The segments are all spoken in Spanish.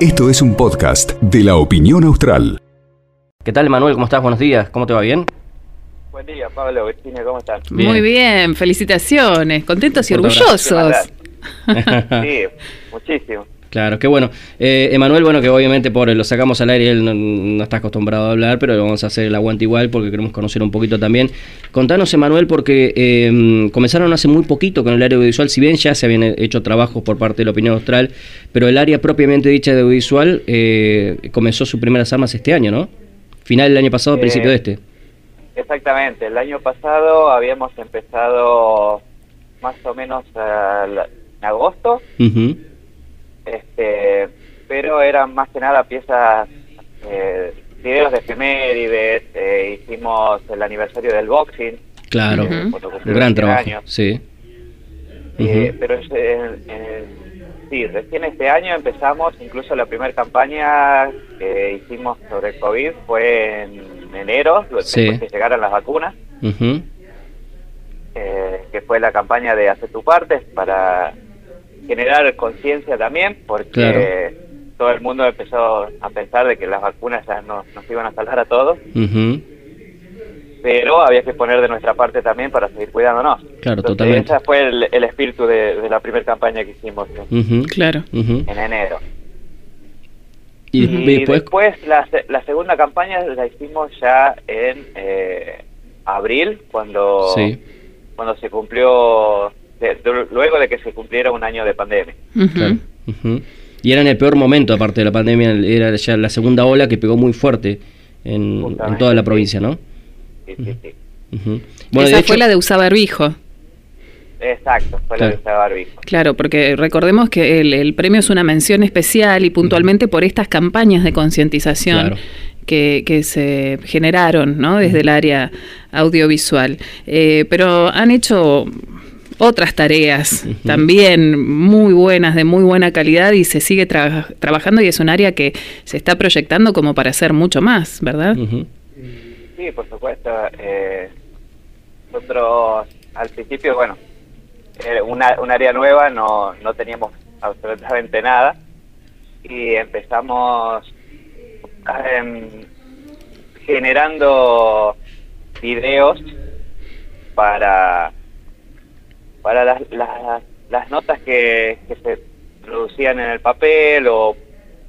Esto es un podcast de la opinión austral. ¿Qué tal, Manuel? ¿Cómo estás? Buenos días. ¿Cómo te va? ¿Bien? Buen día, Pablo, Virginia, ¿cómo están? Bien. Muy bien, felicitaciones, contentos y orgullosos. Sí, muchísimo. Claro, qué bueno. Eh, Emanuel, bueno, que obviamente por lo sacamos al aire, él no, no está acostumbrado a hablar, pero vamos a hacer el aguante igual porque queremos conocer un poquito también. Contanos, Emanuel, porque eh, comenzaron hace muy poquito con el área audiovisual, si bien ya se habían hecho trabajos por parte de la opinión austral, pero el área propiamente dicha de audiovisual eh, comenzó sus primeras armas este año, ¿no? Final del año pasado, Eh, principio de este. Exactamente, el año pasado habíamos empezado más o menos eh, en agosto. Este, pero eran más que nada piezas, eh, videos de efemérides, eh, hicimos el aniversario del boxing, Claro, cumplió gran 20 trabajo, años. sí. Eh, pero es, eh, eh, sí, recién este año empezamos, incluso la primera campaña que hicimos sobre el COVID fue en enero, Sí. después que llegaran las vacunas, eh, que fue la campaña de Hacer tu parte para generar conciencia también, porque Claro. todo el mundo empezó a pensar de que las vacunas ya no- nos iban a salvar a todos, pero había que poner de nuestra parte también para seguir cuidándonos. Claro, Entonces, totalmente. Ese fue el, el espíritu de, de la primera campaña que hicimos. Claro. En enero. Y, Y después, después la, se- la segunda campaña la hicimos ya en eh, abril, cuando, Sí. cuando se cumplió, de- de- luego de que se cumpliera un año de pandemia. Claro. Y era en el peor momento, aparte de la pandemia, era ya la segunda ola que pegó muy fuerte en, toda la provincia, ¿no? Sí, sí, sí. Bueno, Esa de hecho, fue la de usar barbijo. Exacto, fue la Claro. de usar barbijo. Claro, porque recordemos que el, el premio es una mención especial y puntualmente por estas campañas de concientización Claro. que, que se generaron ¿no? desde el área audiovisual. Eh, pero han hecho otras tareas también muy buenas, de muy buena calidad y se sigue tra- trabajando y es un área que se está proyectando como para hacer mucho más, ¿verdad? Sí, por supuesto. eh, nosotros al principio, bueno, era una, un área nueva, no, no teníamos absolutamente nada y empezamos em, generando videos para para las, las, las notas que, que se producían en el papel o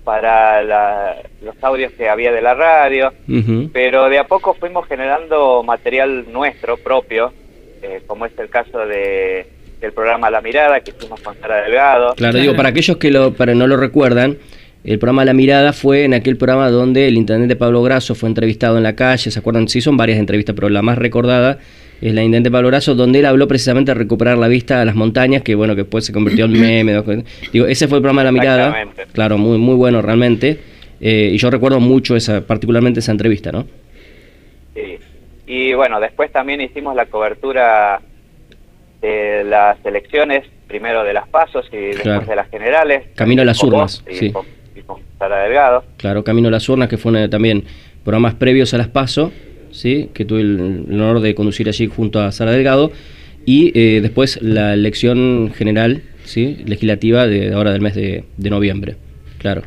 para la- los audios que había de la radio pero de a poco fuimos generando material nuestro propio, eh, como es el caso de, del programa La Mirada que hicimos con Sara Delgado. Claro, Claro. digo, para aquellos que lo, para no lo recuerdan, el programa La Mirada fue en aquel programa donde el intendente Pablo Grasso fue entrevistado en la calle, ¿se acuerdan? Sí, son varias entrevistas, pero la más recordada es la intendente Pablo Grasso, donde él habló precisamente de recuperar la vista a las montañas, que bueno, que después se convirtió en meme. Digo, ese fue el programa La Mirada. Claro, muy, muy bueno realmente. Eh, y yo recuerdo mucho esa, particularmente esa entrevista, ¿no? Sí. Y bueno, después también hicimos la cobertura de las elecciones, primero de las pasos y después Claro. de las generales. Camino a las urnas, sí. Y con Sara Delgado. Claro, Camino a las Urnas, que fue una- también programas previos a las PASO, ¿sí? que tuve el, el honor de conducir allí junto a Sara Delgado, y eh, después la elección general ¿sí? legislativa de ahora del mes de, de noviembre. Claro,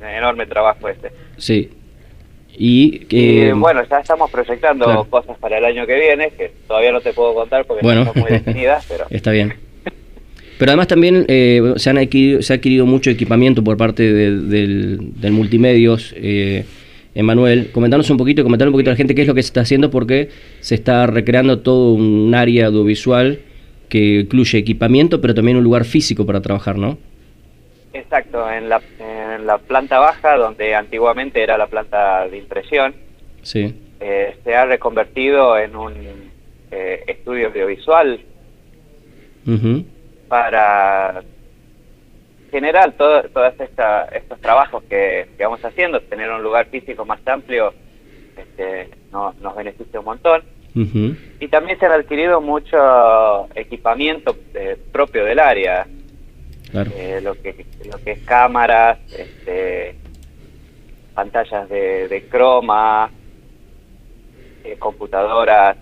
Un enorme trabajo este. sí. Y, Y eh, bueno, ya estamos proyectando claro. cosas para el año que viene, que todavía no te puedo contar porque Bueno. no son muy definidas, pero Está bien. Pero además también eh, se, han adquirido, se ha adquirido mucho equipamiento por parte de- del, del multimedios. Eh, Emanuel, comentanos un poquito, comentar un poquito a la gente qué es lo que se está haciendo porque se está recreando todo un área audiovisual que incluye equipamiento, pero también un lugar físico para trabajar, ¿no? Exacto, en la, en la planta baja, donde antiguamente era la planta de impresión, Sí. eh, se ha reconvertido en un eh, estudio audiovisual Ujú. Para generar todo, todos estos trabajos que, que vamos haciendo, tener un lugar físico más amplio este, no- nos beneficia un montón. Y también se han adquirido mucho equipamiento eh, propio del área, Claro. eh, lo que lo que es cámaras, este, pantallas de, de croma, eh, computadoras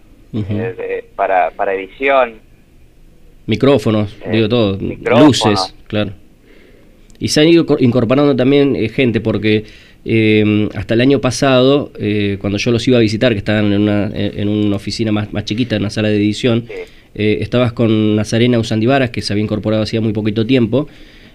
de- para, para edición, Micrófonos, eh, digo todo. micrófonos, Luces, Claro. Y se han ido co- incorporando también eh, gente, porque eh, hasta el año pasado, eh, cuando yo los iba a visitar, que estaban en una, en una oficina más, más chiquita, en una sala de edición, Sí. eh, estabas con Nazarena Usandivaras, que se había incorporado hacía muy poquito tiempo,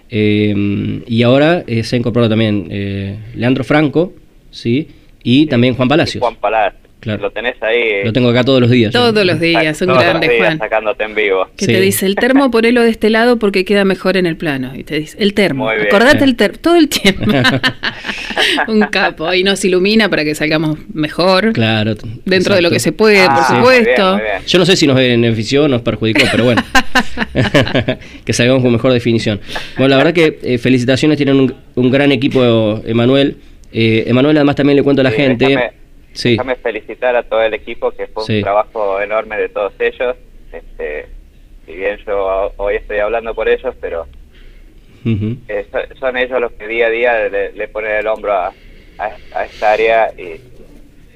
eh, y ahora se ha incorporado también eh, Leandro Franco, ¿sí? Y también Juan Palacios. Juan Palacios. Claro. Lo tenés ahí. Lo tengo acá todos los días. yo. Todos los días, un grande, días Juan. sacándote en vivo. Que Sí. te dice el termo ponelo de este lado porque queda mejor en el plano. Y te dice, el termo. Muy bien. Acordate el termo, todo el tiempo. un capo. Y nos ilumina para que salgamos mejor. Claro. Dentro de lo que se puede, Ah, por muy bien, supuesto. muy bien. Yo no sé si nos benefició o nos perjudicó, pero bueno. que salgamos con mejor definición. Bueno, la verdad que eh, felicitaciones, tienen un, un gran equipo, Emanuel. Eh, Emanuel, además, también le cuento a la Sí, gente. Déjame, sí, déjame felicitar a todo el equipo, que fue Sí. un trabajo enorme de todos ellos. Este, si bien yo hoy estoy hablando por ellos, pero eh, so- son ellos los que día a día le, le ponen el hombro a, a- a esta área y,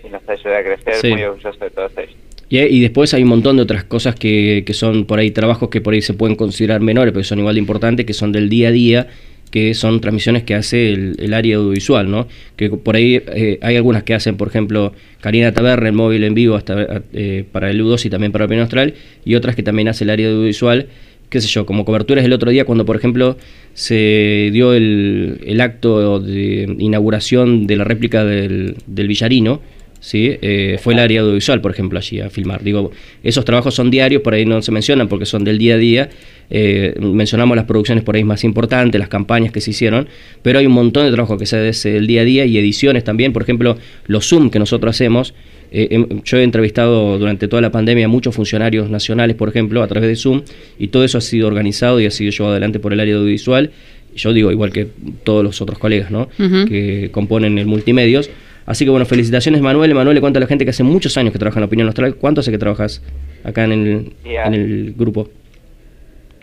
y nos ayuda a crecer. Sí. Muy orgulloso de todos ellos. Y, y después hay un montón de otras cosas que, que son por ahí trabajos que por ahí se pueden considerar menores, pero son igual de importantes, que son del día a día, que son transmisiones que hace el, área audiovisual, ¿no? Que por ahí eh, hay algunas que hacen, por ejemplo, Karina Taberna, el móvil en vivo hasta eh, para el U2 y también para Opinión Austral, y otras que también hace el área audiovisual, qué sé yo, como coberturas el otro día cuando, por ejemplo, se dio el, el acto de inauguración de la réplica del, del Villarino, ¿sí? Eh, fue el área audiovisual, por ejemplo, allí a filmar. Digo, esos trabajos son diarios, por ahí no se mencionan porque son del día a día. Eh, mencionamos las producciones por ahí más importantes, las campañas que se hicieron, pero hay un montón de trabajo que se hace del día a día y ediciones también. Por ejemplo, los Zoom que nosotros hacemos. Eh, em- yo he entrevistado durante toda la pandemia a muchos funcionarios nacionales, por ejemplo, a través de Zoom, y todo eso ha sido organizado y ha sido llevado adelante por el área audiovisual. Yo digo, igual que todos los otros colegas. Que componen el multimedios. Así que bueno, felicitaciones Manuel. Manuel le cuento a la gente que hace muchos años que trabaja en la opinión austral. ¿Cuánto hace que trabajas acá en el, en el grupo?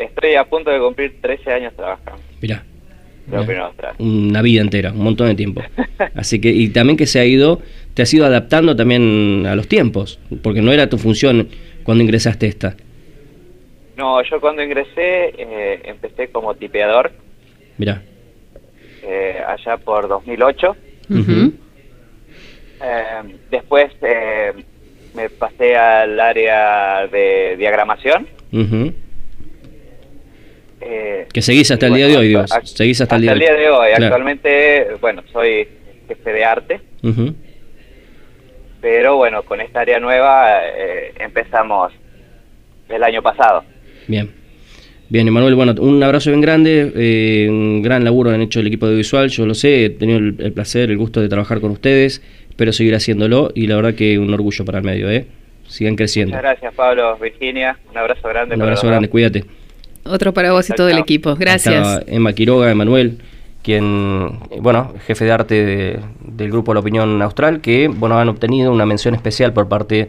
Estoy a punto de cumplir 13 años trabajando. Mirá. Una vida entera, un montón de tiempo. Así que, y también que se ha ido, te has ido adaptando también a los tiempos, porque no era tu función cuando ingresaste esta. No, yo cuando ingresé eh, empecé como tipeador Mirá. eh, allá por 2008. Ujú. Eh, después eh, me pasé al área de diagramación. Ujú. Eh, Que seguís hasta el día de hoy, act- Seguís hasta el día de hoy. de hoy. Claro. Actualmente, bueno, soy jefe de arte, pero bueno, con esta área nueva eh, empezamos el año pasado. Bien. Bien, Emanuel, bueno, un abrazo bien grande, eh, un gran laburo han hecho el equipo audiovisual, yo lo sé, he tenido el, el placer, el gusto de trabajar con ustedes, espero seguir haciéndolo y la verdad que un orgullo para el medio, ¿eh? Sigan creciendo. Muchas gracias, Pablo, Virginia. Un abrazo grande. Un abrazo grande, cuídate. Otro para vos y todo el equipo. Gracias. Emma Quiroga, Emanuel, quien, eh, bueno, jefe de arte de- del grupo La Opinión Austral, que, bueno, han obtenido una mención especial por parte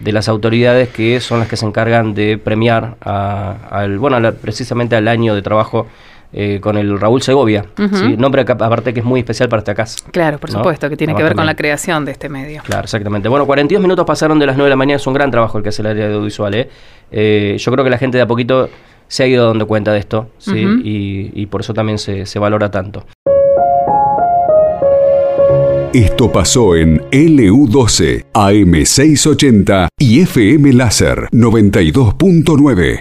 de las autoridades que son las que se encargan de premiar a- al, bueno, a la- precisamente al año de trabajo eh, con el Raúl Segovia, nombre que aparte que es muy especial para esta casa. Claro, por ¿no? supuesto, que tiene que ver con la creación de este medio. Claro, exactamente. Bueno, 42 minutos pasaron de las 9 de la mañana, es un gran trabajo el que hace el área de audiovisual. ¿eh? Eh, yo creo que la gente de a poquito se ha ido dando cuenta de esto, ¿sí? Ujú. y, y por eso también se, se valora tanto. Esto pasó en LU12, AM680 y FM Láser 92.9.